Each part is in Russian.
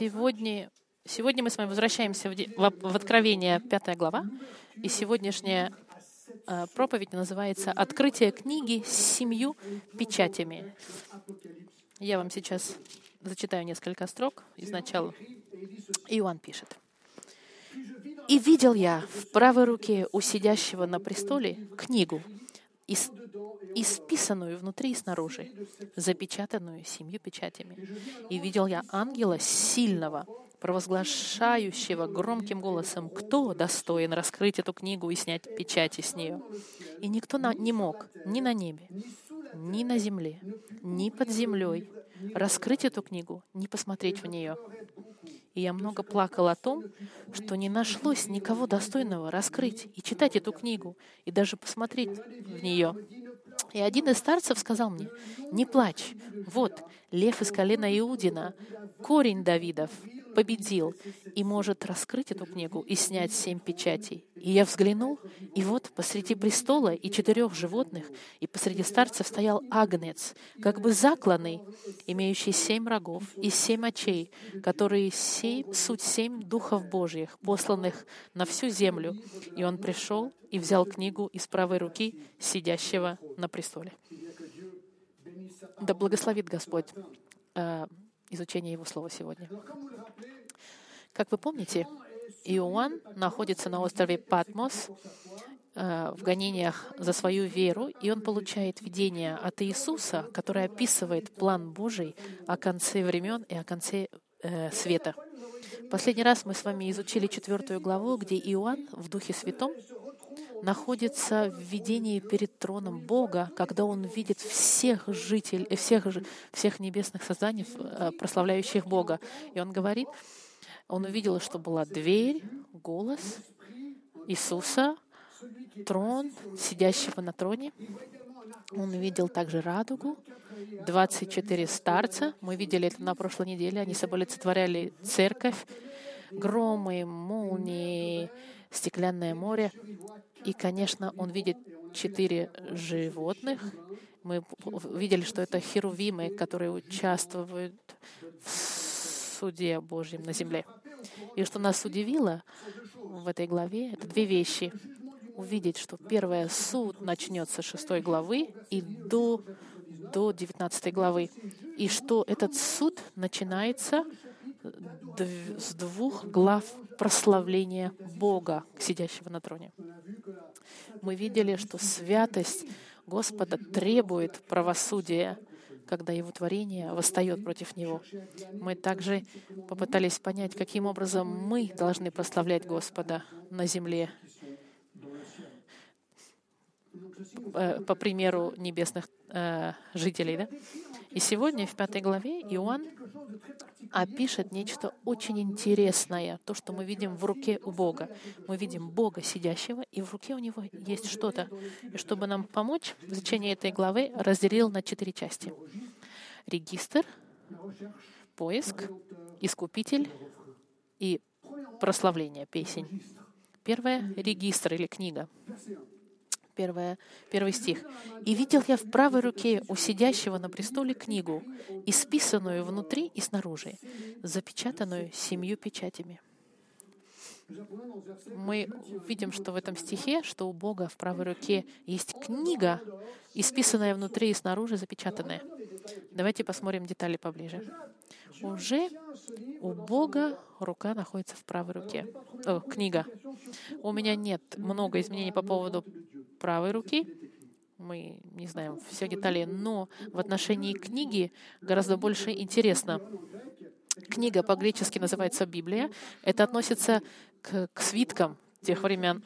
Сегодня, сегодня мы с вами возвращаемся в, в, в Откровение, пятая глава, и сегодняшняя э, проповедь называется «Открытие книги с семью печатями». Я вам сейчас зачитаю несколько строк из начала. Иоанн пишет. «И видел я в правой руке у сидящего на престоле книгу, ис- исписанную внутри и снаружи, запечатанную семью печатями. И видел я ангела сильного, провозглашающего громким голосом, кто достоин раскрыть эту книгу и снять печати с нее. И никто на- не мог ни на небе, ни на земле, ни под землей раскрыть эту книгу, ни посмотреть в нее. И я много плакал о том, что не нашлось никого достойного раскрыть и читать эту книгу, и даже посмотреть в нее. И один из старцев сказал мне, «Не плачь, вот, лев из колена Иудина, корень Давидов, победил и может раскрыть эту книгу и снять семь печатей. И я взглянул, и вот посреди престола и четырех животных, и посреди старцев стоял агнец, как бы закланный, имеющий семь рогов и семь очей, которые семь, суть семь духов Божьих, посланных на всю землю. И он пришел и взял книгу из правой руки сидящего на престоле. Да благословит Господь изучение Его Слова сегодня. Как вы помните, Иоанн находится на острове Патмос э, в гонениях за свою веру, и он получает видение от Иисуса, которое описывает план Божий о конце времен и о конце э, света. Последний раз мы с вами изучили четвертую главу, где Иоанн в Духе Святом находится в видении перед троном Бога, когда он видит всех жителей, всех, всех небесных созданий, э, прославляющих Бога. И он говорит, он увидел, что была дверь, голос Иисуса, трон, сидящего на троне. Он увидел также радугу, 24 старца. Мы видели это на прошлой неделе. Они собой олицетворяли церковь, громы, молнии, стеклянное море. И, конечно, он видит четыре животных. Мы видели, что это херувимы, которые участвуют в суде Божьем на земле. И что нас удивило в этой главе, это две вещи. Увидеть, что первое суд начнется с шестой главы и до, до 19 главы. И что этот суд начинается с двух глав прославления Бога, сидящего на троне. Мы видели, что святость Господа требует правосудия, когда Его творение восстает против Него. Мы также попытались понять, каким образом мы должны прославлять Господа на земле, по примеру небесных э, жителей. Да? И сегодня в пятой главе Иоанн опишет нечто очень интересное, то, что мы видим в руке у Бога. Мы видим Бога сидящего, и в руке у него есть что-то. И чтобы нам помочь, в изучении этой главы разделил на четыре части. Регистр, поиск, искупитель и прославление, песень. Первое — регистр или книга. Первое, первый стих. «И видел я в правой руке у сидящего на престоле книгу, исписанную внутри и снаружи, запечатанную семью печатями». Мы видим, что в этом стихе, что у Бога в правой руке есть книга, исписанная внутри и снаружи, запечатанная. Давайте посмотрим детали поближе. Уже у Бога рука находится в правой руке. О, книга. У меня нет много изменений по поводу правой руки. Мы не знаем все детали, но в отношении книги гораздо больше интересно. Книга по-гречески называется Библия. Это относится к, к свиткам тех времен.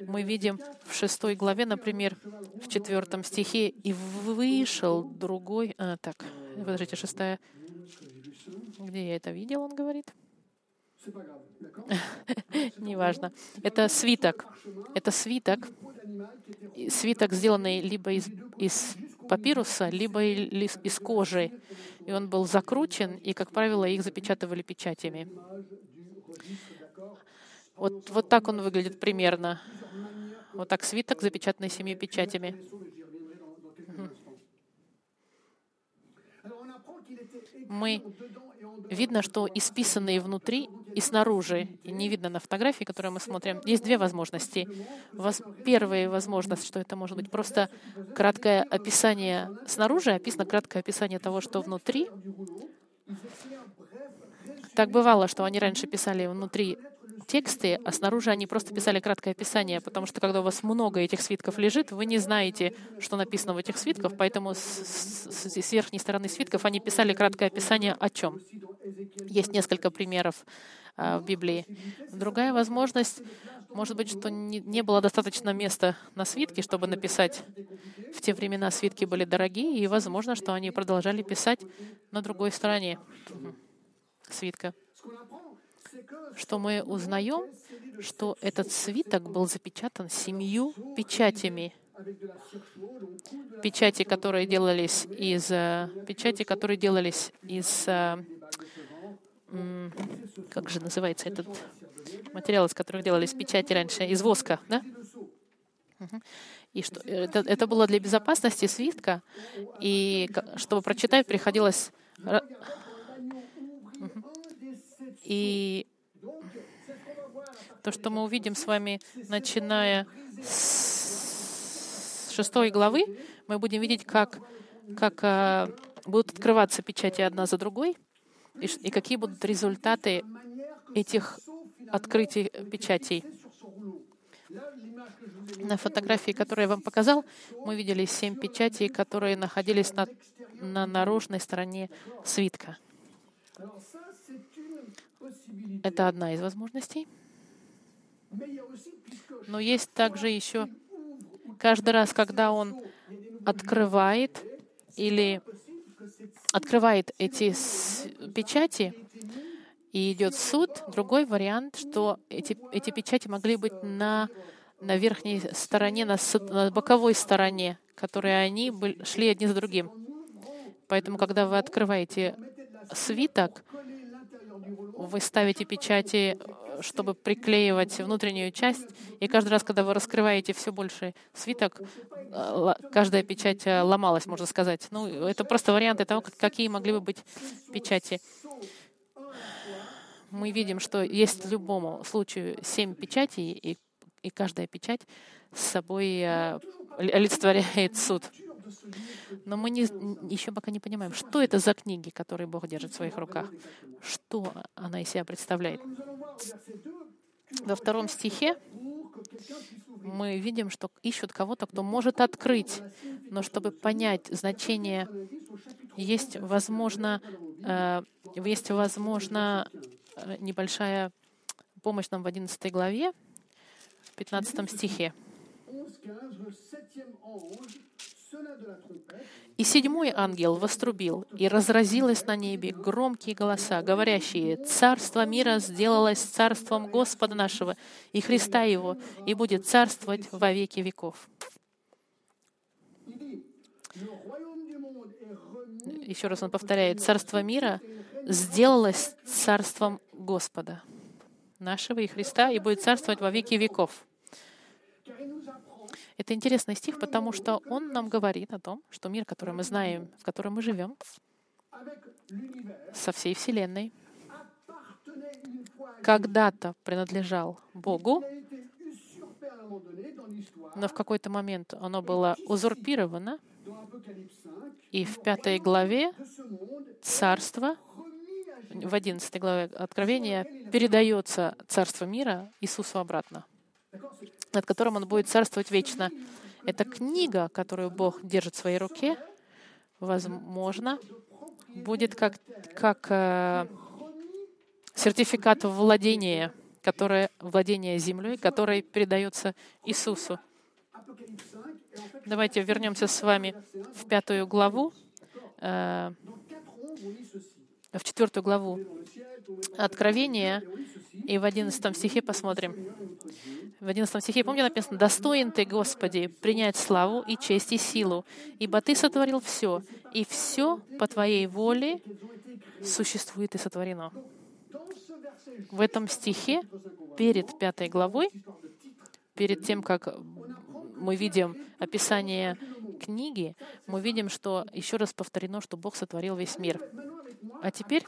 Мы видим в шестой главе, например, в четвертом стихе, «И вышел другой...» а, Так, подождите, шестая... Где я это видел, он говорит? Неважно. Это свиток. Это свиток. Свиток, сделанный либо из, из папируса, либо из, из кожи. И он был закручен, и, как правило, их запечатывали печатями. Вот, вот так он выглядит примерно. Вот так свиток, запечатанный семью печатями. мы видно, что исписанные внутри и снаружи, и не видно на фотографии, которую мы смотрим, есть две возможности. Воз... Первая возможность, что это может быть просто краткое описание снаружи, описано краткое описание того, что внутри. Так бывало, что они раньше писали внутри тексты, а снаружи они просто писали краткое описание, потому что когда у вас много этих свитков лежит, вы не знаете, что написано в этих свитках, поэтому с, с, с верхней стороны свитков они писали краткое описание о чем. Есть несколько примеров а, в Библии. Другая возможность, может быть, что не, не было достаточно места на свитке, чтобы написать. В те времена свитки были дорогие, и возможно, что они продолжали писать на другой стороне свитка что мы узнаем, что этот свиток был запечатан семью печатями. Печати, которые делались из э, печати, которые делались из э, как же называется этот материал, из которых делались печати раньше, из воска, да? И что это, это было для безопасности свитка, и чтобы прочитать, приходилось и то, что мы увидим с вами, начиная с шестой главы, мы будем видеть, как, как а, будут открываться печати одна за другой, и, и какие будут результаты этих открытий печатей. На фотографии, которую я вам показал, мы видели семь печатей, которые находились на, на наружной стороне свитка. Это одна из возможностей. Но есть также еще каждый раз, когда он открывает или открывает эти печати и идет суд, другой вариант, что эти, эти печати могли быть на, на верхней стороне, на, на боковой стороне, которые они были, шли одни за другим. Поэтому, когда вы открываете свиток, вы ставите печати чтобы приклеивать внутреннюю часть. И каждый раз, когда вы раскрываете все больше свиток, э, каждая печать э, ломалась, можно сказать. Ну, это просто варианты того, какие могли бы быть печати. Мы видим, что есть в любом случае семь печатей, и, и каждая печать с собой э, олицетворяет суд. Но мы не, еще пока не понимаем, что это за книги, которые Бог держит в своих руках, что она из себя представляет. Во втором стихе мы видим, что ищут кого-то, кто может открыть, но чтобы понять значение, есть, возможно, э, есть, возможно, э, небольшая помощь нам в 11 главе, в 15 стихе. И седьмой ангел вострубил, и разразилось на небе громкие голоса, говорящие, «Царство мира сделалось царством Господа нашего и Христа Его, и будет царствовать во веки веков». Еще раз он повторяет, «Царство мира сделалось царством Господа нашего и Христа, и будет царствовать во веки веков». Это интересный стих, потому что он нам говорит о том, что мир, который мы знаем, в котором мы живем, со всей Вселенной, когда-то принадлежал Богу, но в какой-то момент оно было узурпировано, и в пятой главе царство, в одиннадцатой главе Откровения, передается царство мира Иисусу обратно над которым он будет царствовать вечно. Это книга, которую Бог держит в своей руке, возможно, будет как, как э, сертификат владения, которое, владение землей, который передается Иисусу. Давайте вернемся с вами в пятую главу, э, в четвертую главу Откровения, и в одиннадцатом стихе посмотрим. В 11 стихе, помните, написано, «Достоин Ты, Господи, принять славу и честь и силу, ибо Ты сотворил все, и все по Твоей воле существует и сотворено». В этом стихе, перед пятой главой, перед тем, как мы видим описание книги, мы видим, что еще раз повторено, что Бог сотворил весь мир. А теперь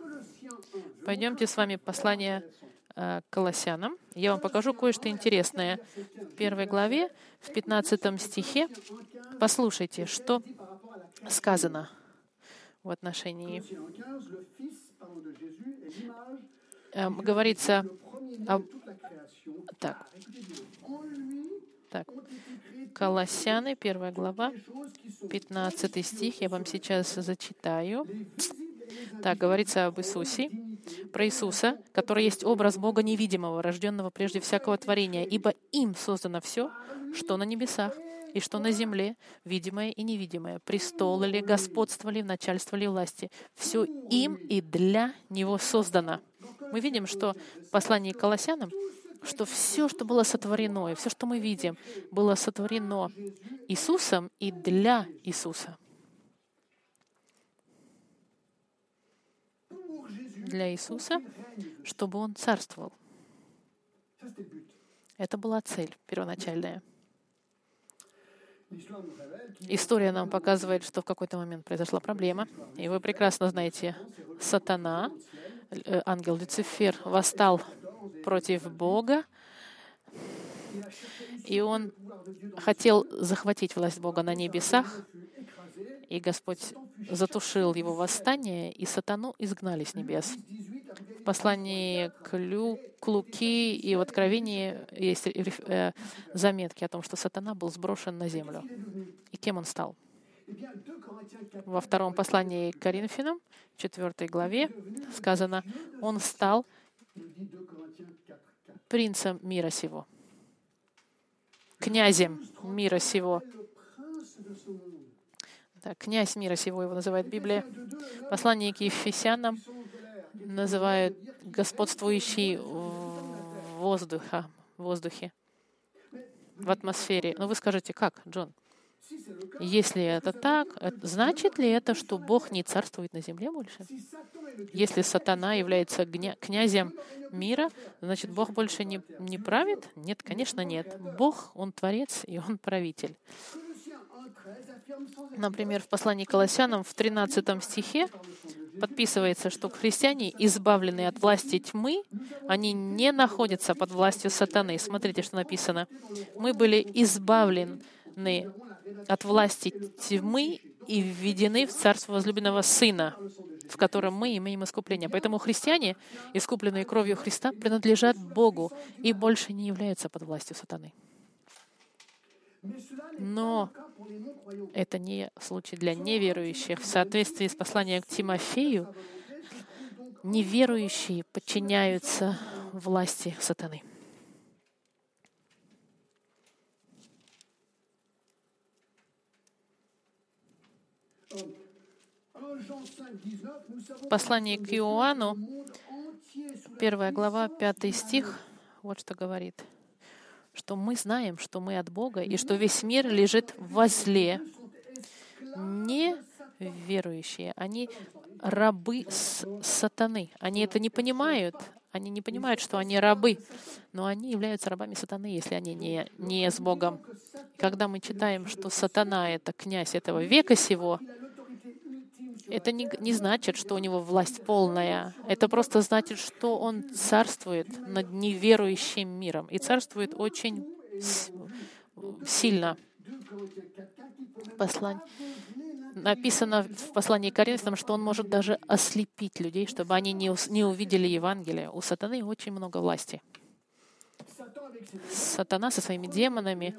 пойдемте с вами послание э, Колоссянам. Я вам покажу кое-что интересное. В первой главе, в 15 стихе, послушайте, что сказано в отношении. Эм, говорится об... Так. Так. Колоссяны, первая глава, 15 стих. Я вам сейчас зачитаю. Так, говорится об Иисусе, про Иисуса, который есть образ Бога невидимого, рожденного прежде всякого творения, ибо им создано все, что на небесах и что на земле, видимое и невидимое, престолы ли, господство ли, начальство ли, власти. Все им и для Него создано. Мы видим, что в послании к Колоссянам, что все, что было сотворено, и все, что мы видим, было сотворено Иисусом и для Иисуса. Для Иисуса, чтобы Он царствовал. Это была цель первоначальная. История нам показывает, что в какой-то момент произошла проблема. И вы прекрасно знаете, сатана, э, ангел Люцифер, восстал против Бога, и он хотел захватить власть Бога на небесах, и Господь затушил его восстание, и сатану изгнали с небес. В послании к, Лю, к Луки и в Откровении есть э, заметки о том, что сатана был сброшен на землю. И кем он стал? Во втором послании к Коринфянам, четвертой главе, сказано, он стал принцем мира сего, князем мира сего. Да, князь мира сего его называет Библия. Послание к Ефесянам называют господствующий воздуха, в воздухе, в атмосфере. Но ну, вы скажете, как, Джон? Если это так, значит ли это, что Бог не царствует на земле больше? Если сатана является князем мира, значит, Бог больше не, не правит? Нет, конечно, нет. Бог, Он творец, и Он правитель. Например, в послании к Колоссянам в 13 стихе подписывается, что христиане, избавленные от власти тьмы, они не находятся под властью сатаны. Смотрите, что написано. Мы были избавлены от власти тьмы и введены в Царство возлюбленного Сына, в котором мы имеем искупление. Поэтому христиане, искупленные кровью Христа, принадлежат Богу и больше не являются под властью сатаны. Но это не случай для неверующих. В соответствии с посланием к Тимофею, неверующие подчиняются власти сатаны. Послание к Иоанну, первая глава, пятый стих, вот что говорит — что мы знаем, что мы от Бога, и что весь мир лежит возле. Не верующие, они рабы сатаны. Они это не понимают. Они не понимают, что они рабы, но они являются рабами сатаны, если они не, не с Богом. Когда мы читаем, что сатана — это князь этого века сего, это не, не значит, что у него власть полная. Это просто значит, что он царствует над неверующим миром. И царствует очень сильно. Послань... Написано в послании к Коринфянам, что он может даже ослепить людей, чтобы они не, не увидели Евангелие. У сатаны очень много власти. Сатана со своими демонами,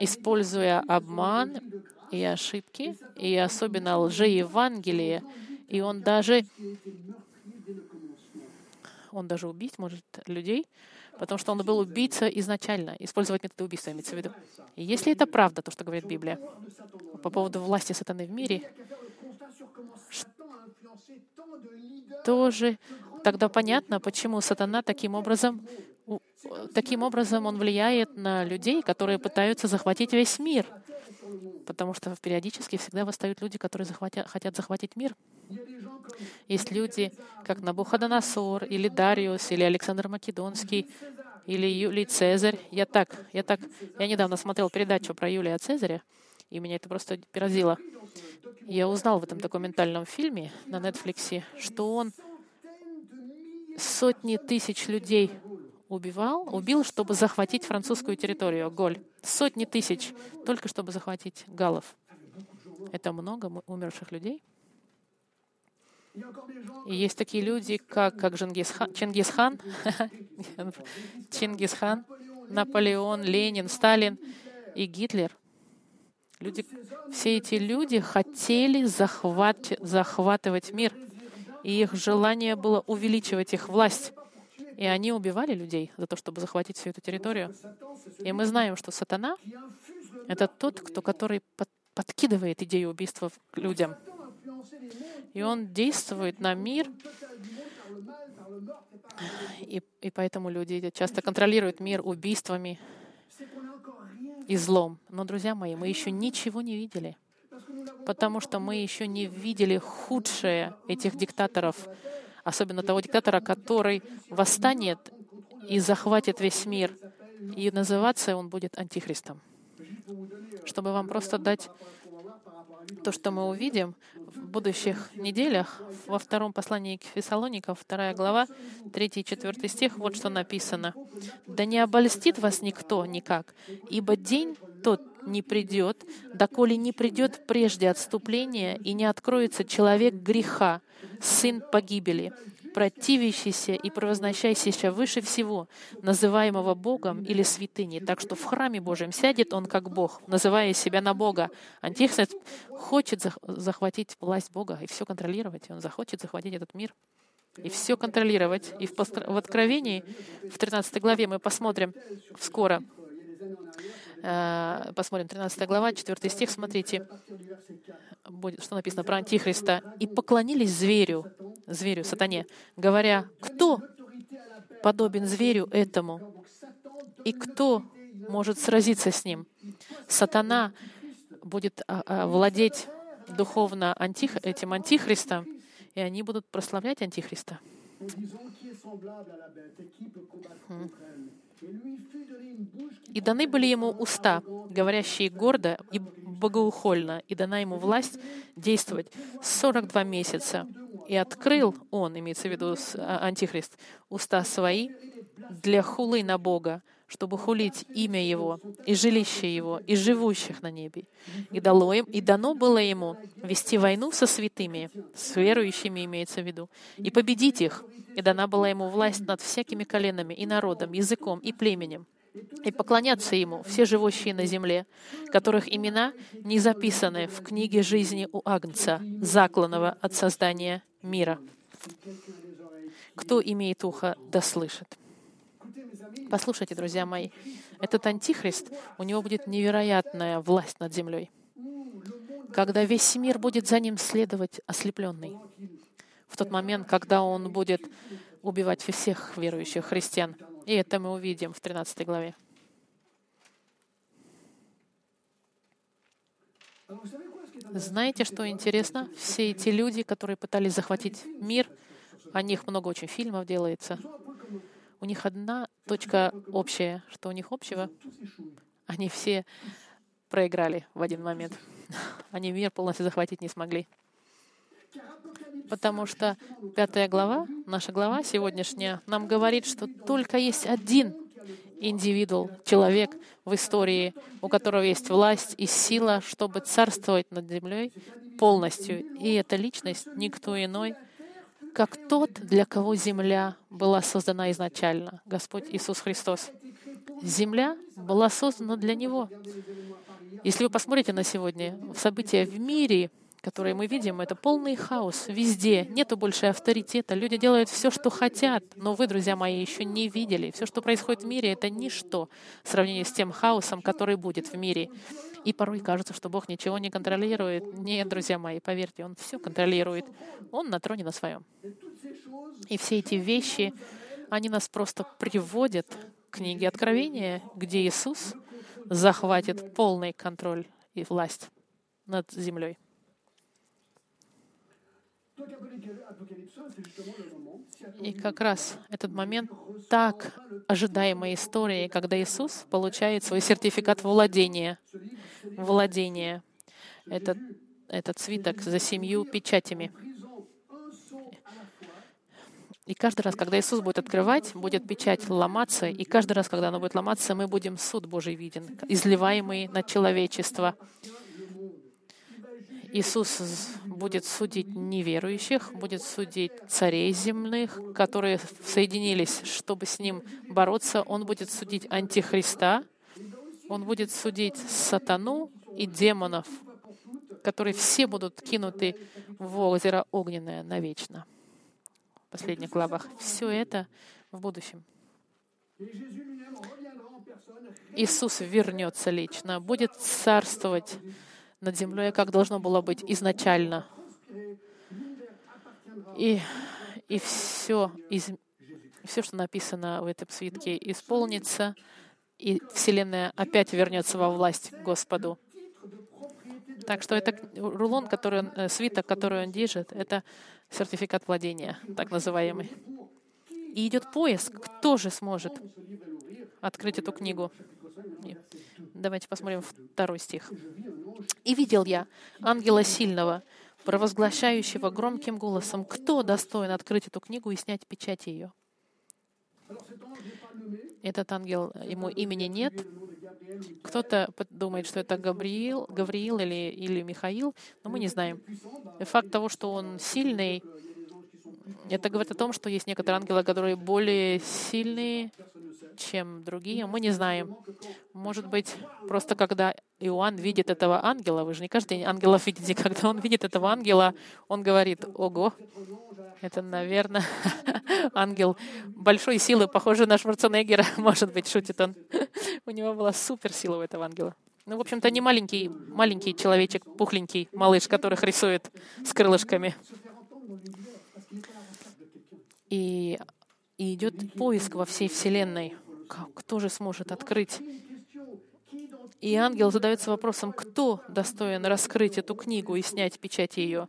используя обман и ошибки, и особенно лжеевангелие, и он даже он даже убить может людей, потому что он был убийца изначально, использовать методы убийства, имеется в виду. И если это правда, то, что говорит Библия по поводу власти сатаны в мире, тоже тогда понятно, почему сатана таким образом, таким образом он влияет на людей, которые пытаются захватить весь мир потому что периодически всегда восстают люди, которые захватят, хотят захватить мир. Есть люди, как Набуходоносор, или Дариус, или Александр Македонский, или Юлий Цезарь. Я так, я так, я недавно смотрел передачу про Юлия Цезаря, И меня это просто поразило. Я узнал в этом документальном фильме на Netflix, что он сотни тысяч людей убивал, убил, чтобы захватить французскую территорию, Голь. Сотни тысяч, только чтобы захватить галов. Это много умерших людей. И есть такие люди, как, как Чингисхан, Чингисхан, Чингисхан, Наполеон, Ленин, Сталин и Гитлер. Люди, все эти люди хотели захват, захватывать мир, и их желание было увеличивать их власть. И они убивали людей за то, чтобы захватить всю эту территорию. И мы знаем, что сатана — это тот, кто, который под, подкидывает идею убийства людям. И он действует на мир, и, и поэтому люди часто контролируют мир убийствами и злом. Но, друзья мои, мы еще ничего не видели, потому что мы еще не видели худшее этих диктаторов, особенно того диктатора, который восстанет и захватит весь мир. И называться он будет антихристом. Чтобы вам просто дать то, что мы увидим в будущих неделях, во втором послании к Фессалоникам, вторая глава, 3 и 4 стих, вот что написано. «Да не обольстит вас никто никак, ибо день тот не придет, доколе не придет прежде отступления и не откроется человек греха, сын погибели, противящийся и превозносящийся выше всего, называемого Богом или святыней. Так что в храме Божьем сядет он как Бог, называя себя на Бога. Антихрист хочет захватить власть Бога и все контролировать. Он захочет захватить этот мир и все контролировать. И в, в Откровении, в 13 главе мы посмотрим скоро, посмотрим, 13 глава, 4 стих, смотрите, будет, что написано про Антихриста. «И поклонились зверю, зверю, сатане, говоря, кто подобен зверю этому, и кто может сразиться с ним?» Сатана будет а, а, владеть духовно антих, этим антихристом, и они будут прославлять антихриста. И даны были ему уста, говорящие гордо и богоухольно, и дана ему власть действовать 42 месяца. И открыл он, имеется в виду а, Антихрист, уста свои для хулы на Бога, чтобы хулить имя Его, и жилище Его, и живущих на небе. И, дало им, и дано было Ему вести войну со святыми, с верующими имеется в виду, и победить их. И дана была Ему власть над всякими коленами, и народом, языком, и племенем и поклоняться Ему все живущие на земле, которых имена не записаны в книге жизни у Агнца, закланного от создания мира. Кто имеет ухо, да слышит. Послушайте, друзья мои, этот антихрист, у него будет невероятная власть над землей, когда весь мир будет за ним следовать ослепленный. В тот момент, когда он будет убивать всех верующих христиан. И это мы увидим в 13 главе. Знаете, что интересно? Все эти люди, которые пытались захватить мир, о них много очень фильмов делается. У них одна точка общая. Что у них общего? Они все проиграли в один момент. Они мир полностью захватить не смогли. Потому что пятая глава, наша глава сегодняшняя, нам говорит, что только есть один индивидуал, человек в истории, у которого есть власть и сила, чтобы царствовать над землей полностью. И эта личность никто иной, как тот, для кого земля была создана изначально, Господь Иисус Христос. Земля была создана для Него. Если вы посмотрите на сегодня события в мире, которые мы видим, это полный хаос везде. Нету больше авторитета. Люди делают все, что хотят. Но вы, друзья мои, еще не видели. Все, что происходит в мире, это ничто в сравнении с тем хаосом, который будет в мире. И порой кажется, что Бог ничего не контролирует. Нет, друзья мои, поверьте, Он все контролирует. Он на троне на своем. И все эти вещи, они нас просто приводят к книге Откровения, где Иисус захватит полный контроль и власть над землей. И как раз этот момент так ожидаемой истории, когда Иисус получает свой сертификат владения, владение. Это, этот свиток за семью печатями. И каждый раз, когда Иисус будет открывать, будет печать ломаться, и каждый раз, когда она будет ломаться, мы будем суд Божий виден, изливаемый на человечество. Иисус будет судить неверующих, будет судить царей земных, которые соединились, чтобы с Ним бороться. Он будет судить антихриста, Он будет судить сатану и демонов, которые все будут кинуты в озеро огненное навечно последних главах. Все это в будущем. Иисус вернется лично, будет царствовать над землей, как должно было быть изначально. И, и все, из, все, что написано в этом свитке, исполнится, и Вселенная опять вернется во власть Господу. Так что это рулон, который он, э, свиток, который он держит, это сертификат владения, так называемый. И идет поиск, кто же сможет открыть эту книгу. Давайте посмотрим второй стих. «И видел я ангела сильного, провозглашающего громким голосом, кто достоин открыть эту книгу и снять печать ее?» Этот ангел, ему имени нет, кто-то думает, что это Гавриил, Гавриил или, или Михаил, но мы не знаем. Факт того, что он сильный, это говорит о том, что есть некоторые ангелы, которые более сильные, чем другие. Мы не знаем. Может быть, просто когда Иоанн видит этого ангела, вы же не каждый день ангелов видите, когда он видит этого ангела, он говорит, ого, это, наверное, ангел большой силы, похожий на Шварценеггера, может быть, шутит он. У него была суперсила у этого ангела. Ну, в общем-то, не маленький, маленький человечек, пухленький малыш, которых рисует с крылышками. И, и идет поиск во всей Вселенной. Кто же сможет открыть? И ангел задается вопросом, кто достоин раскрыть эту книгу и снять печать ее?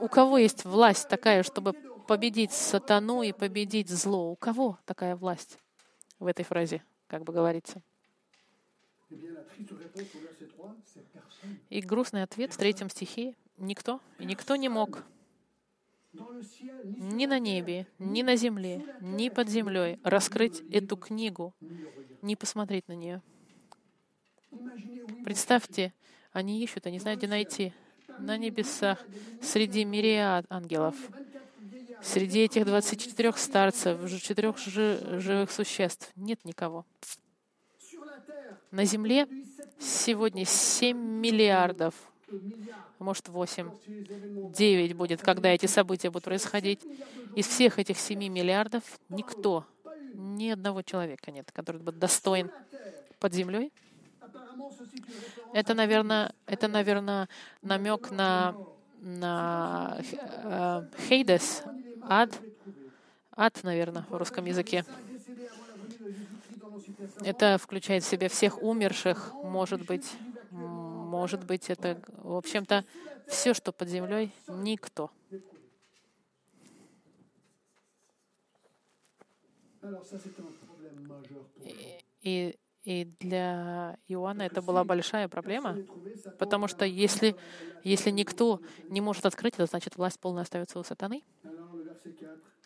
У кого есть власть такая, чтобы победить сатану и победить зло? У кого такая власть в этой фразе, как бы говорится? И грустный ответ в третьем стихе — никто, и никто не мог ни на небе, ни на земле, ни под землей раскрыть эту книгу, не посмотреть на нее. Представьте, они ищут, они знают, где найти. На небесах, среди мириад ангелов, среди этих 24 старцев, четырех живых существ нет никого. На Земле сегодня 7 миллиардов может, восемь, девять будет, когда эти события будут происходить. Из всех этих семи миллиардов никто, ни одного человека нет, который будет достоин под землей. Это, наверное, это, наверное, намек на, на э, Хейдес, ад, ад, наверное, в русском языке. Это включает в себя всех умерших, может быть, может быть, это, в общем-то, все, что под землей, никто. И, и для Иоанна это была большая проблема, потому что если, если никто не может открыть это, значит, власть полная остается у сатаны.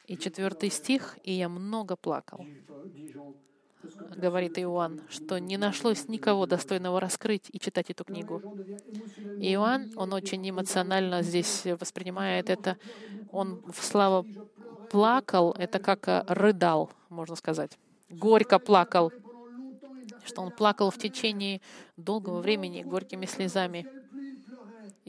И четвертый стих, «И я много плакал» говорит Иоанн, что не нашлось никого достойного раскрыть и читать эту книгу. Иоанн, он очень эмоционально здесь воспринимает это. Он в славу плакал, это как э, рыдал, можно сказать. Горько плакал, что он плакал в течение долгого времени горькими слезами.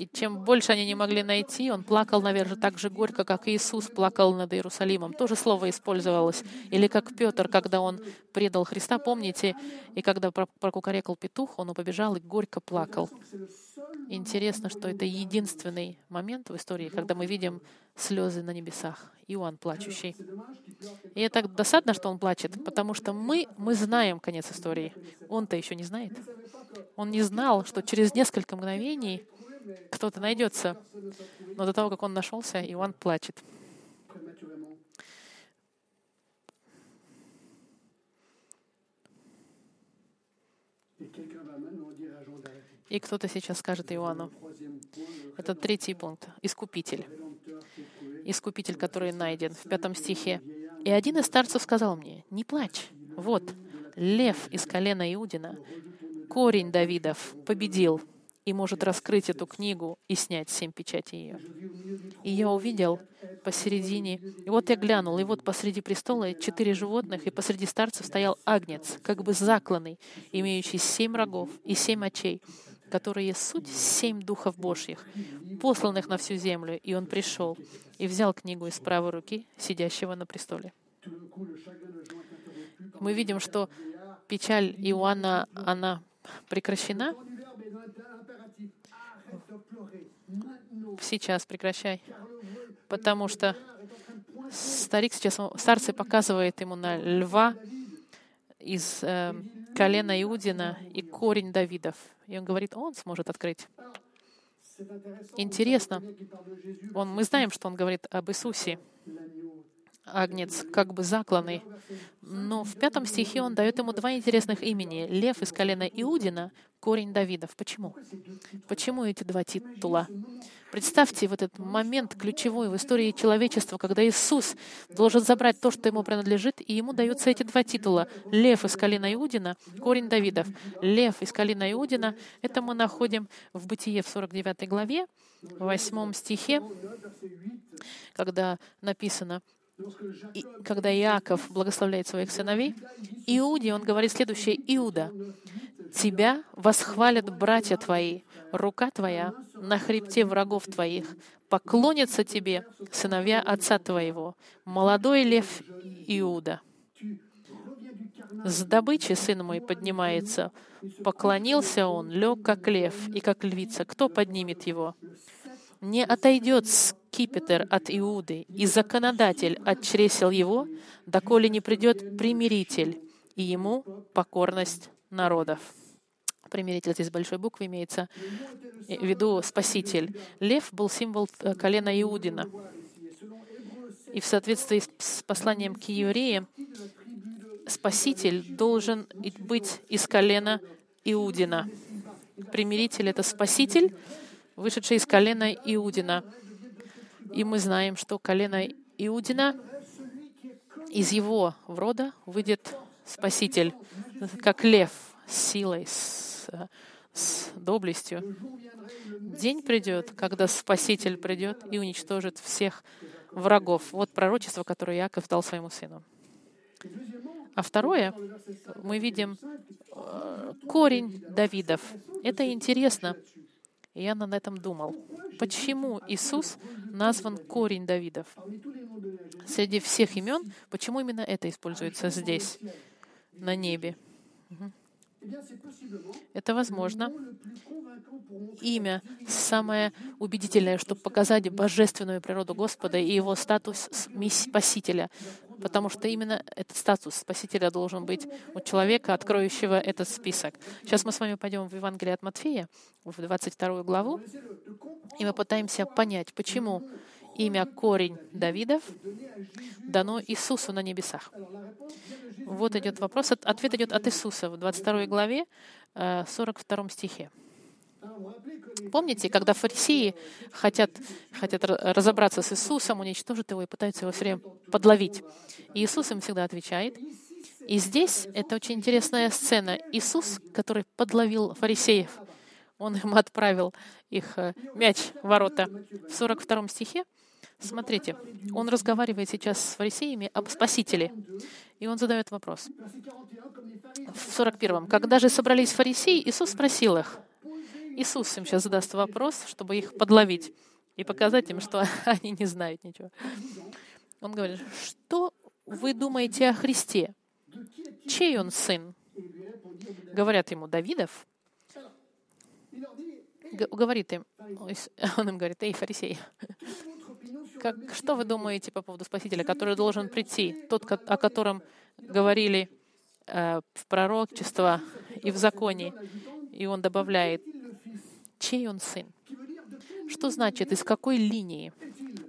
И чем больше они не могли найти, он плакал, наверное, так же горько, как Иисус плакал над Иерусалимом. То же слово использовалось. Или как Петр, когда он предал Христа, помните, и когда прокукарекал петух, он побежал и горько плакал. Интересно, что это единственный момент в истории, когда мы видим слезы на небесах. Иоанн плачущий. И это досадно, что он плачет, потому что мы, мы знаем конец истории. Он-то еще не знает. Он не знал, что через несколько мгновений кто-то найдется. Но до того, как он нашелся, Иоанн плачет. И кто-то сейчас скажет Иоанну. Это третий пункт. Искупитель. Искупитель, который найден в пятом стихе. И один из старцев сказал мне, не плачь. Вот, лев из колена Иудина, корень Давидов, победил и может раскрыть эту книгу и снять семь печатей ее. И я увидел посередине, и вот я глянул, и вот посреди престола четыре животных, и посреди старцев стоял агнец, как бы закланный, имеющий семь рогов и семь очей, которые суть семь духов Божьих, посланных на всю землю. И он пришел и взял книгу из правой руки сидящего на престоле. Мы видим, что печаль Иоанна, она прекращена, сейчас прекращай. Потому что старик сейчас, старцы показывает ему на льва из э, колена Иудина и корень Давидов. И он говорит, он сможет открыть. Интересно. Он, мы знаем, что он говорит об Иисусе, агнец, как бы закланный. Но в пятом стихе он дает ему два интересных имени. Лев из колена Иудина, корень Давидов. Почему? Почему эти два титула? Представьте вот этот момент ключевой в истории человечества, когда Иисус должен забрать то, что ему принадлежит, и ему даются эти два титула. Лев из колена Иудина, корень Давидов. Лев из колена Иудина, это мы находим в Бытие в 49 главе, в 8 стихе, когда написано, и, когда Иаков благословляет своих сыновей, Иуде он говорит следующее, «Иуда, тебя восхвалят братья твои, рука твоя на хребте врагов твоих, поклонятся тебе сыновья отца твоего, молодой лев Иуда». С добычи сын мой поднимается. Поклонился он, лег как лев и как львица. Кто поднимет его? Не отойдет скипетр от Иуды, и законодатель от чресел его, доколе не придет примиритель, и ему покорность народов. Примиритель здесь большой буквы имеется в виду спаситель. Лев был символ э, колена Иудина. И в соответствии с посланием к евреям, спаситель должен быть из колена Иудина. Примиритель — это спаситель, вышедший из колена Иудина. И мы знаем, что колено Иудина, из его рода выйдет Спаситель, как лев с силой, с, с доблестью. День придет, когда Спаситель придет и уничтожит всех врагов. Вот пророчество, которое Яков дал своему сыну. А второе, мы видим э, корень Давидов. Это интересно, я над этом думал. Почему Иисус назван корень Давидов? Среди всех имен, почему именно это используется здесь, на небе? Это возможно. Имя самое убедительное, чтобы показать божественную природу Господа и его статус Спасителя потому что именно этот статус Спасителя должен быть у человека, откроющего этот список. Сейчас мы с вами пойдем в Евангелие от Матфея, в 22 главу, и мы пытаемся понять, почему имя корень Давидов дано Иисусу на небесах. Вот идет вопрос, ответ идет от Иисуса в 22 главе, 42 э, стихе. Помните, когда фарисеи хотят, хотят разобраться с Иисусом, уничтожить его и пытаются его все время подловить. И Иисус им всегда отвечает. И здесь это очень интересная сцена. Иисус, который подловил фарисеев, он им отправил их э, мяч в ворота. В 42 стихе, смотрите, он разговаривает сейчас с фарисеями об Спасителе. И он задает вопрос. В 41-м. Когда же собрались фарисеи, Иисус спросил их, Иисус им сейчас задаст вопрос, чтобы их подловить и показать им, что они не знают ничего. Он говорит, что вы думаете о Христе? Чей он сын? Говорят ему, Давидов. Говорит им, он им говорит, эй, фарисей, как, что вы думаете по поводу Спасителя, который должен прийти, тот, о котором говорили э, в пророчество и в законе? И он добавляет, чей он сын. Что значит, из какой линии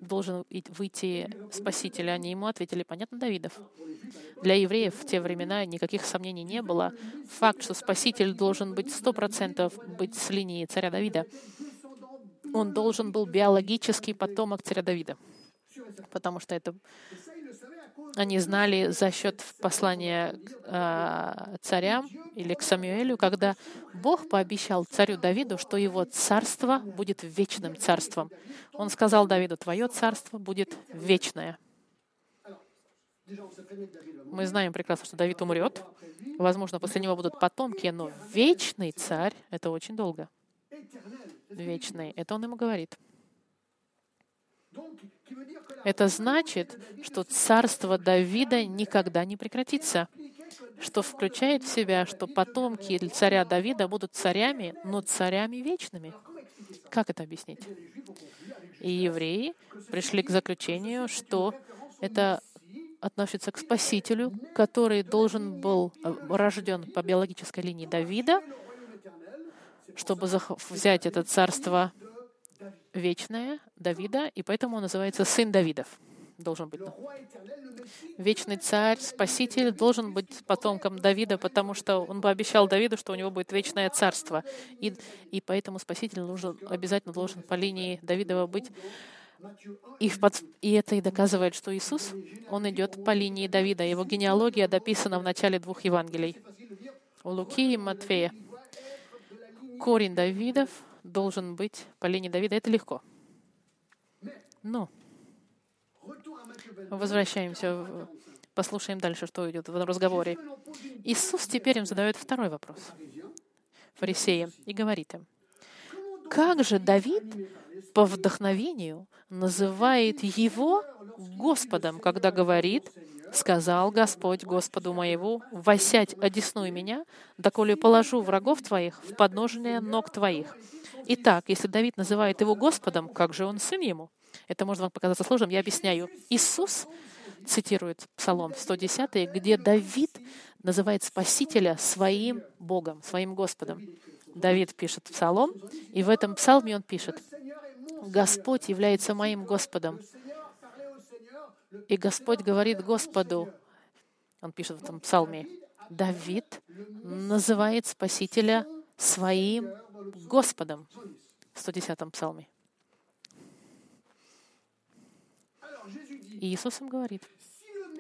должен выйти Спаситель? Они ему ответили, понятно, Давидов. Для евреев в те времена никаких сомнений не было. Факт, что Спаситель должен быть сто процентов быть с линии царя Давида. Он должен был биологический потомок царя Давида. Потому что это они знали за счет послания э, царям или к Самуэлю, когда Бог пообещал царю Давиду, что его царство будет вечным царством. Он сказал Давиду, твое царство будет вечное. Мы знаем прекрасно, что Давид умрет. Возможно, после него будут потомки, но вечный царь — это очень долго. Вечный. Это он ему говорит. Это значит, что царство Давида никогда не прекратится, что включает в себя, что потомки царя Давида будут царями, но царями вечными. Как это объяснить? И евреи пришли к заключению, что это относится к Спасителю, который должен был э, рожден по биологической линии Давида, чтобы взять это царство вечное Давида, и поэтому он называется сын Давидов. Должен быть. Вечный царь, спаситель должен быть потомком Давида, потому что он пообещал Давиду, что у него будет вечное царство. И, и поэтому спаситель должен, обязательно должен по линии Давидова быть. И, в, и это и доказывает, что Иисус, он идет по линии Давида. Его генеалогия дописана в начале двух Евангелий. У Луки и Матфея. Корень Давидов должен быть по линии Давида. Это легко. Но возвращаемся, послушаем дальше, что идет в разговоре. Иисус теперь им задает второй вопрос фарисеям и говорит им, как же Давид по вдохновению называет его Господом, когда говорит, сказал Господь Господу моему, «Восядь одесную меня, доколе положу врагов твоих в подножие ног твоих». Итак, если Давид называет его Господом, как же он сын ему? Это может вам показаться сложным, я объясняю. Иисус цитирует Псалом 110, где Давид называет Спасителя своим Богом, своим Господом. Давид пишет Псалом, и в этом псалме он пишет, «Господь является моим Господом». И Господь говорит Господу, он пишет в этом псалме, Давид называет Спасителя своим Господом в 110-м псалме. И Иисус им говорит,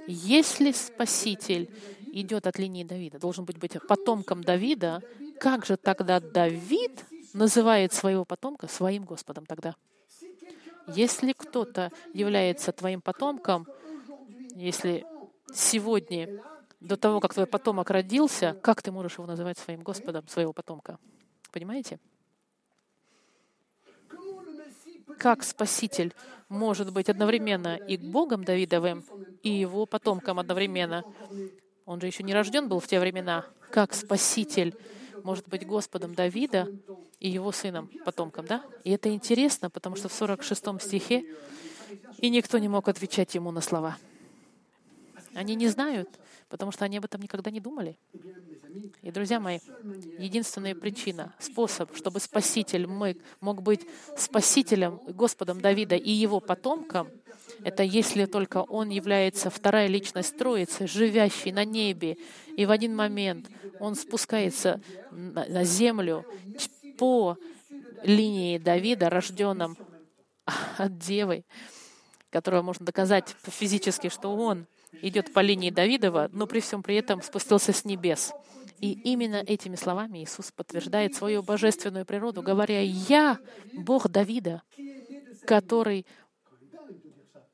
если Спаситель идет от линии Давида, должен быть, быть потомком Давида, как же тогда Давид называет своего потомка своим Господом тогда? Если кто-то является твоим потомком, если сегодня, до того, как твой потомок родился, как ты можешь его называть своим Господом, своего потомка? Понимаете? Как Спаситель может быть одновременно и Богом Давидовым, и его потомком одновременно? Он же еще не рожден был в те времена. Как Спаситель может быть Господом Давида и его сыном, потомком, да? И это интересно, потому что в 46 стихе и никто не мог отвечать ему на слова. Они не знают, потому что они об этом никогда не думали. И, друзья мои, единственная причина, способ, чтобы Спаситель мог быть Спасителем, Господом Давида и его потомком, это если только он является вторая личность Троицы, живящей на небе, и в один момент он спускается на землю по линии Давида, рожденном от Девы, которого можно доказать физически, что он идет по линии Давидова, но при всем при этом спустился с небес. И именно этими словами Иисус подтверждает свою божественную природу, говоря, «Я Бог Давида, который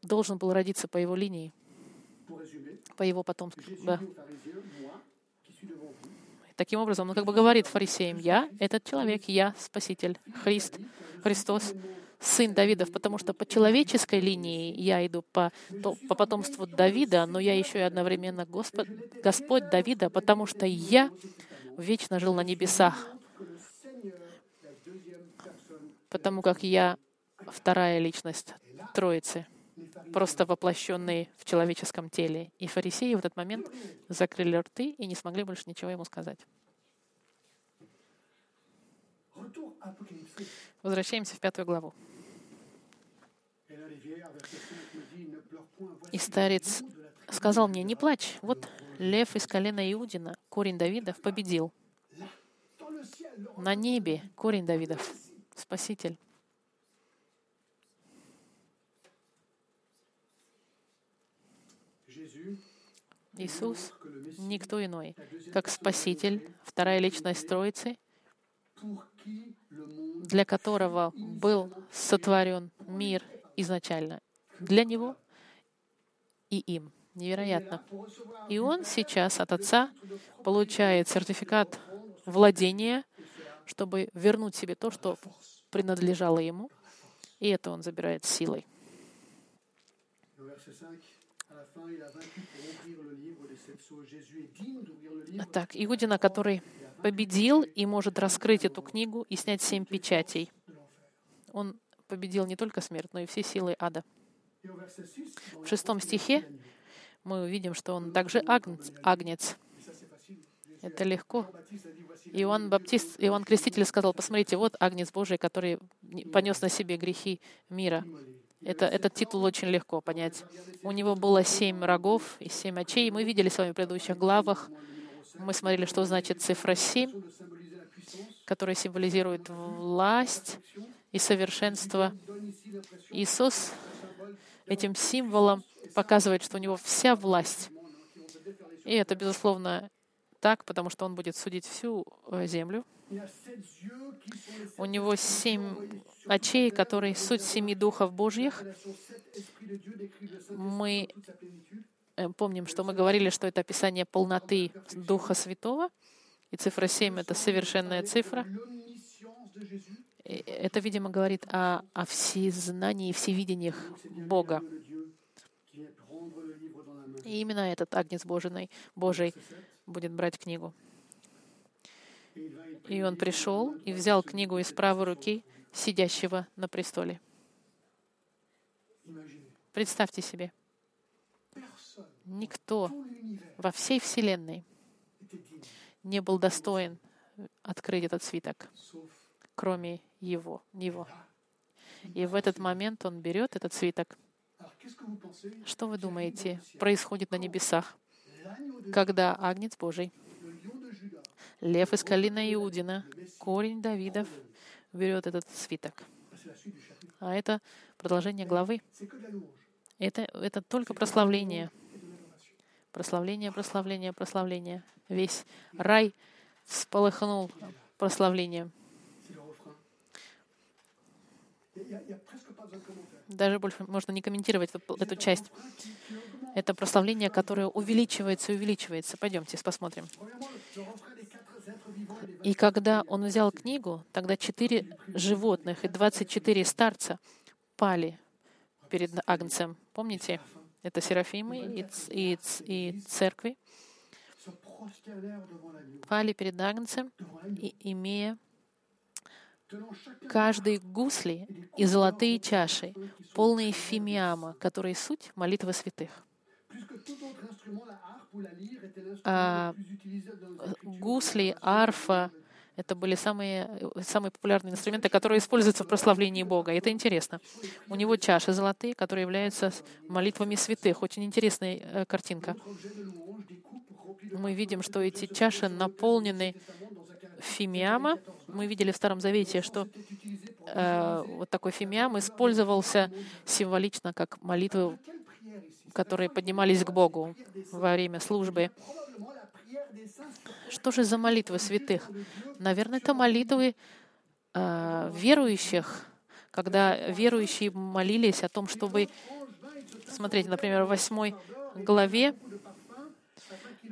должен был родиться по его линии, по его потомству». Да. Таким образом, он как бы говорит фарисеям, «Я — этот человек, я — Спаситель, Христ, Христос, сын Давидов, потому что по человеческой линии я иду по, по потомству Давида, но я еще и одновременно Господ, Господь Давида, потому что я вечно жил на небесах, потому как я вторая личность Троицы, просто воплощенный в человеческом теле. И фарисеи в этот момент закрыли рты и не смогли больше ничего ему сказать. Возвращаемся в пятую главу. И старец сказал мне, не плачь, вот лев из колена Иудина, корень Давидов, победил. На небе корень Давидов, Спаситель. Иисус никто иной, как Спаситель, вторая личность Троицы, для которого был сотворен мир изначально. Для Него и им. Невероятно. И он сейчас от Отца получает сертификат владения, чтобы вернуть себе то, что принадлежало ему. И это он забирает силой. Так, Иудина, который победил и может раскрыть эту книгу и снять семь печатей. Он победил не только смерть, но и все силы ада. В шестом стихе мы увидим, что он также агнец. агнец. Это легко. Иоанн Баптист, Иоанн Креститель сказал, посмотрите, вот агнец Божий, который понес на себе грехи мира. Это, этот титул очень легко понять. У него было семь рогов и семь очей. Мы видели с вами в предыдущих главах. Мы смотрели, что значит цифра семь, которая символизирует власть и совершенство. Иисус этим символом показывает, что у него вся власть. И это, безусловно, так, потому что он будет судить всю э, землю. У него семь очей, которые суть семи духов Божьих. Мы э, помним, что мы говорили, что это описание полноты Духа Святого, и цифра семь — это совершенная цифра. Это, видимо, говорит о, о всезнании и всевидениях Бога. И именно этот Агнец Божий, Божий будет брать книгу. И он пришел и взял книгу из правой руки сидящего на престоле. Представьте себе, никто во всей Вселенной не был достоин открыть этот свиток, кроме его, него. И в этот момент он берет этот свиток. Что вы думаете происходит на небесах, когда Агнец Божий, лев из колена Иудина, корень Давидов, берет этот свиток? А это продолжение главы. Это, это только прославление. Прославление, прославление, прославление. Весь рай всполыхнул прославлением. Даже больше можно не комментировать эту часть. Это прославление, которое увеличивается и увеличивается. Пойдемте посмотрим. И когда он взял книгу, тогда четыре животных и двадцать четыре старца пали перед Агнцем. Помните? Это Серафимы и, и, и церкви. Пали перед Агнцем, и, имея каждой гусли и золотые чаши, полные фимиама, которые суть молитвы святых. А гусли, арфа — это были самые, самые популярные инструменты, которые используются в прославлении Бога. Это интересно. У него чаши золотые, которые являются молитвами святых. Очень интересная э, картинка. Мы видим, что эти чаши наполнены фимиама. Мы видели в Старом Завете, что э, вот такой фимиам использовался символично как молитвы, которые поднимались к Богу во время службы. Что же за молитвы святых? Наверное, это молитвы э, верующих, когда верующие молились о том, чтобы... Смотрите, например, в восьмой главе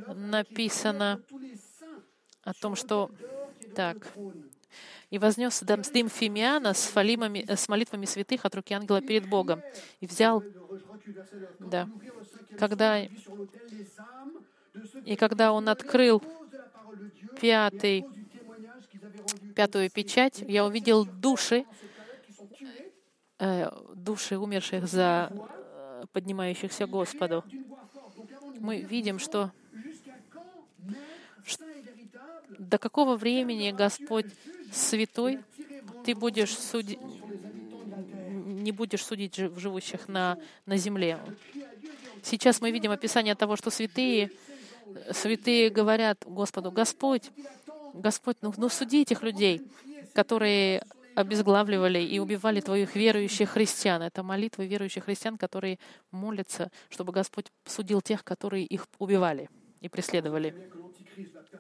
написано о том, что так. «И вознес дым Фимиана с, фалимами, с молитвами святых от руки ангела перед Богом. И взял, да, когда, и когда он открыл пятый, пятую печать, я увидел души, э, души умерших за э, поднимающихся Господу. Мы видим, что до какого времени, Господь святой, ты будешь судить, не будешь судить жив- живущих на, на земле. Сейчас мы видим описание того, что святые, святые говорят Господу, Господь, Господь, ну, ну суди этих людей, которые обезглавливали и убивали твоих верующих христиан. Это молитвы верующих христиан, которые молятся, чтобы Господь судил тех, которые их убивали и преследовали.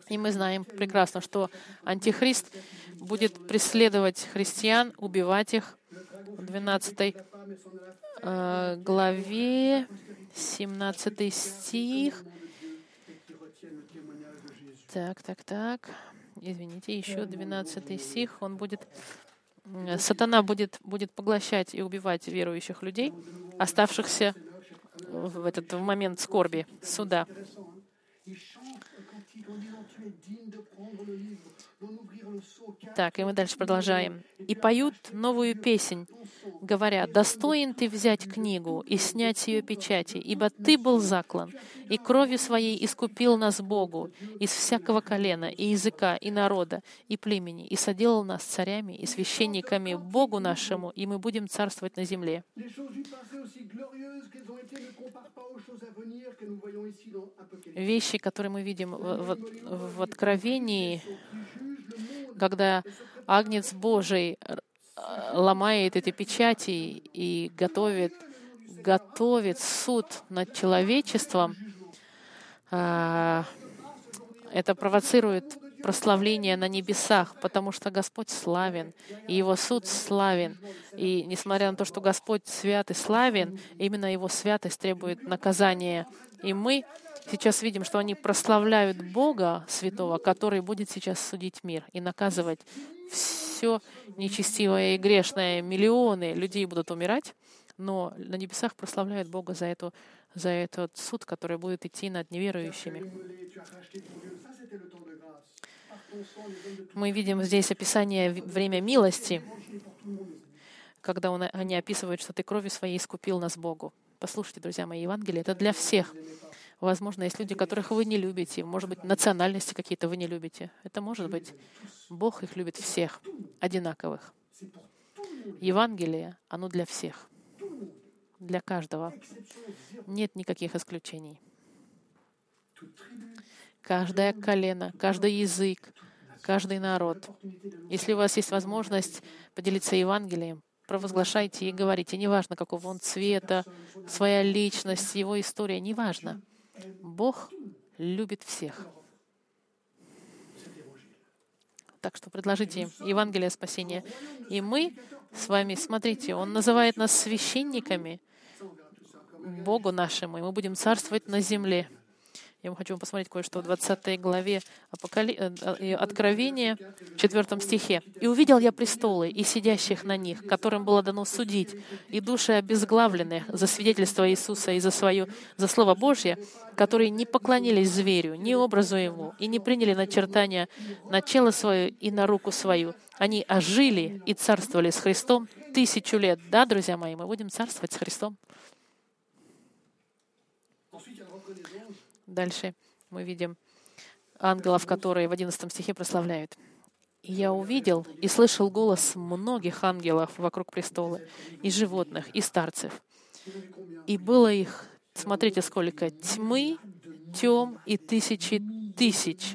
И мы знаем прекрасно, что Антихрист будет преследовать христиан, убивать их. В 12 э, главе, 17 стих. Так, так, так. Извините, еще 12 стих. Он будет Сатана будет, будет поглощать и убивать верующих людей, оставшихся в этот в момент скорби, суда. Так, и мы дальше продолжаем. «И поют новую песнь, говоря, «Достоин ты взять книгу и снять с ее печати, ибо ты был заклан, и кровью своей искупил нас Богу из всякого колена, и языка, и народа, и племени, и соделал нас царями и священниками Богу нашему, и мы будем царствовать на земле». Вещи, которые мы видим в, в- в Откровении, когда Агнец Божий р- ломает эти печати и готовит, готовит суд над человечеством, а, это провоцирует прославление на небесах, потому что Господь славен, и Его суд славен. И несмотря на то, что Господь свят и славен, именно Его святость требует наказания. И мы сейчас видим, что они прославляют Бога Святого, который будет сейчас судить мир и наказывать все нечестивое и грешное. Миллионы людей будут умирать, но на небесах прославляют Бога за, эту, за этот суд, который будет идти над неверующими. Мы видим здесь описание время милости, когда он, они описывают, что ты кровью своей искупил нас Богу. Послушайте, друзья мои, Евангелие — это для всех. Возможно, есть люди, которых вы не любите, может быть, национальности какие-то вы не любите. Это может быть. Бог их любит всех, одинаковых. Евангелие, оно для всех, для каждого. Нет никаких исключений. Каждое колено, каждый язык, каждый народ. Если у вас есть возможность поделиться Евангелием, провозглашайте и говорите, неважно, какого он цвета, своя личность, его история, неважно. Бог любит всех. Так что предложите им Евангелие спасения. И мы с вами, смотрите, Он называет нас священниками Богу нашему, и мы будем царствовать на земле. Я хочу вам посмотреть кое-что в 20 главе Апокали... э, э, Откровения, в 4 стихе. «И увидел я престолы и сидящих на них, которым было дано судить, и души обезглавленных за свидетельство Иисуса и за, свое, за Слово Божье, которые не поклонились зверю, ни образу ему, и не приняли начертания на тело свое и на руку свою. Они ожили и царствовали с Христом тысячу лет». Да, друзья мои, мы будем царствовать с Христом. Дальше мы видим ангелов, которые в 11 стихе прославляют. «И я увидел и слышал голос многих ангелов вокруг престола, и животных, и старцев. И было их, смотрите сколько, тьмы, тем и тысячи тысяч.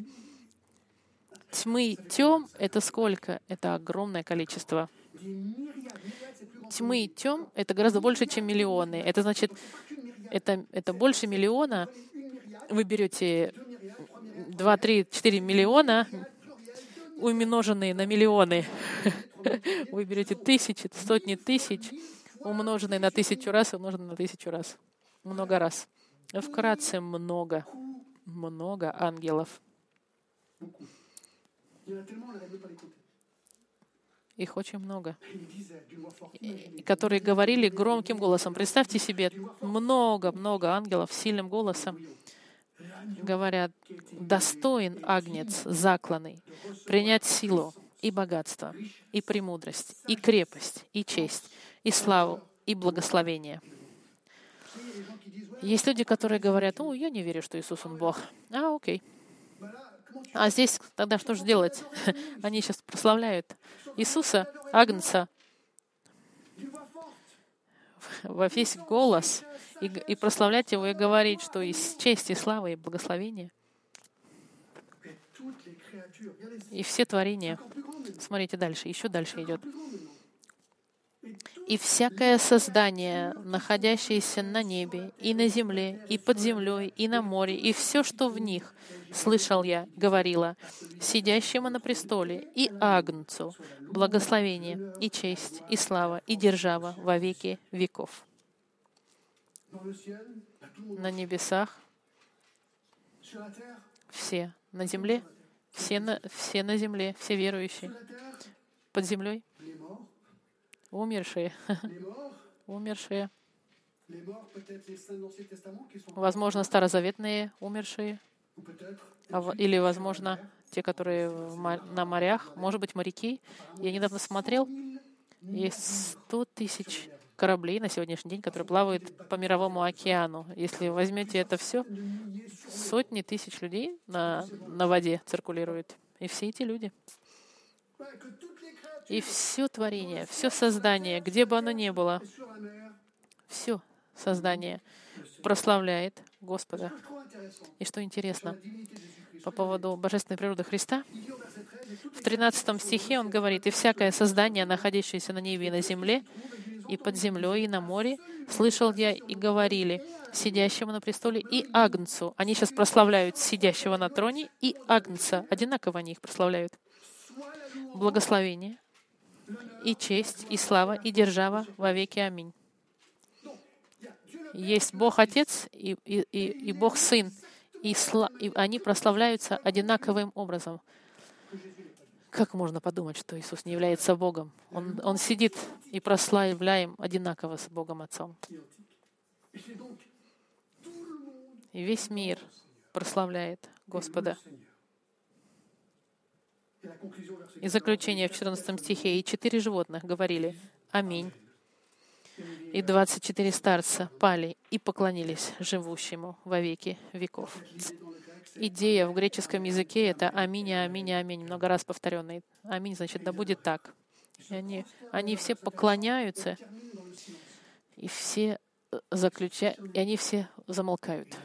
Тьмы тем — это сколько? Это огромное количество. Тьмы тем — это гораздо больше, чем миллионы. Это значит, это, это больше миллиона. Вы берете 2, 3, 4 миллиона, умноженные на миллионы. Вы берете тысячи, сотни тысяч, умноженные на тысячу раз, умноженные на тысячу раз. Много раз. Вкратце много. Много ангелов. Их очень много. Которые говорили громким голосом. Представьте себе, много-много ангелов сильным голосом говорят, достоин агнец закланный принять силу и богатство, и премудрость, и крепость, и честь, и славу, и благословение. Есть люди, которые говорят, о, я не верю, что Иисус, Он Бог. А, окей. А здесь тогда что же делать? Они сейчас прославляют Иисуса, Агнца, во весь голос и, и прославлять Его и говорить, что из чести, славы и благословения и все творения. Смотрите дальше, еще дальше идет. И всякое создание, находящееся на небе, и на земле, и под землей, и на море, и все, что в них, слышал я, говорила, сидящему на престоле, и Агнцу, благословение, и честь, и слава, и держава во веки веков. На небесах все, на земле все на, все на земле, все верующие, под землей умершие, умершие, возможно, старозаветные умершие, А или, возможно, те, которые на морях, может быть, моряки. Я недавно смотрел, есть 100 тысяч кораблей на сегодняшний день, которые плавают по мировому океану. Если возьмете это все, сотни тысяч людей на, на воде циркулируют. И все эти люди. И все творение, все создание, где бы оно ни было, все создание прославляет Господа. И что интересно, по поводу божественной природы Христа, Il dit au verset 13, et toutes В 13 стихе он говорит, «И всякое создание, находящееся на небе и на земле, и под землей, и на море, слышал я и говорили сидящему на престоле и Агнцу». Они сейчас прославляют сидящего на троне и Агнца. Одинаково они их прославляют. Благословение и честь, и слава, и держава во веки. Аминь. Есть Бог Отец и, и, и, и Бог Сын, и, сла- и они прославляются одинаковым образом. Как можно подумать, что Иисус не является Богом? Он, он сидит и прославляем одинаково с Богом Отцом. И весь мир прославляет Господа. И заключение в 14 стихе. «И четыре животных говорили «Аминь». И двадцать четыре старца пали и поклонились живущему во веки веков. Идея в греческом языке — это «Аминь, Аминь, Аминь», много раз повторенный. «Аминь» значит «да будет так». И они, они все поклоняются, и все заключают, и они все замолкают.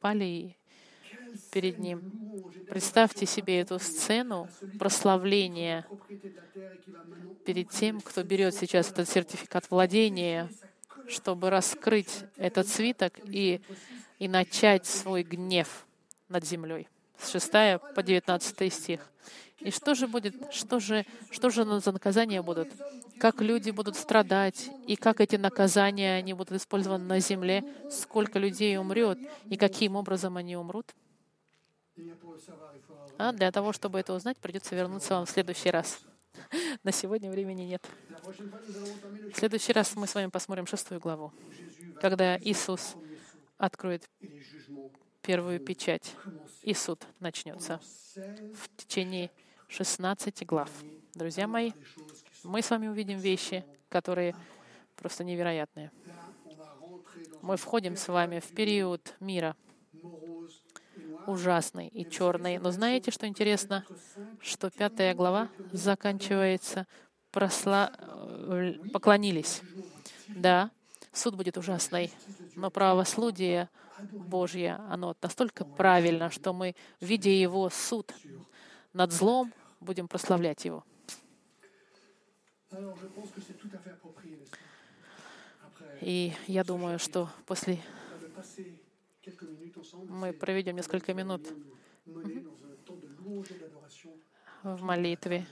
Пали перед Ним. Представьте себе эту сцену прославления перед тем, кто берет сейчас этот сертификат владения, чтобы раскрыть этот свиток и, и начать свой гнев над землей. С 6 по 19 стих. И что же будет, что же, что же за наказания будут? Как люди будут страдать, и как эти наказания они будут использованы на земле, сколько людей умрет, и каким образом они умрут? А для того, чтобы это узнать, придется вернуться вам в следующий раз. На сегодня времени нет. В следующий раз мы с вами посмотрим шестую главу, когда Иисус откроет первую печать, и суд начнется 16 в течение 16 глав. Друзья мои, мы с вами увидим вещи, которые просто невероятные. Мы входим с вами в период мира. Ужасный и черный. Но знаете, что интересно? Что пятая глава заканчивается просла... э, поклонились. Да, суд будет ужасный, но правослудие Божье, оно настолько правильно, что мы, видя Его суд над злом, будем прославлять Его. И я думаю, что после мы проведем несколько минут в молитве,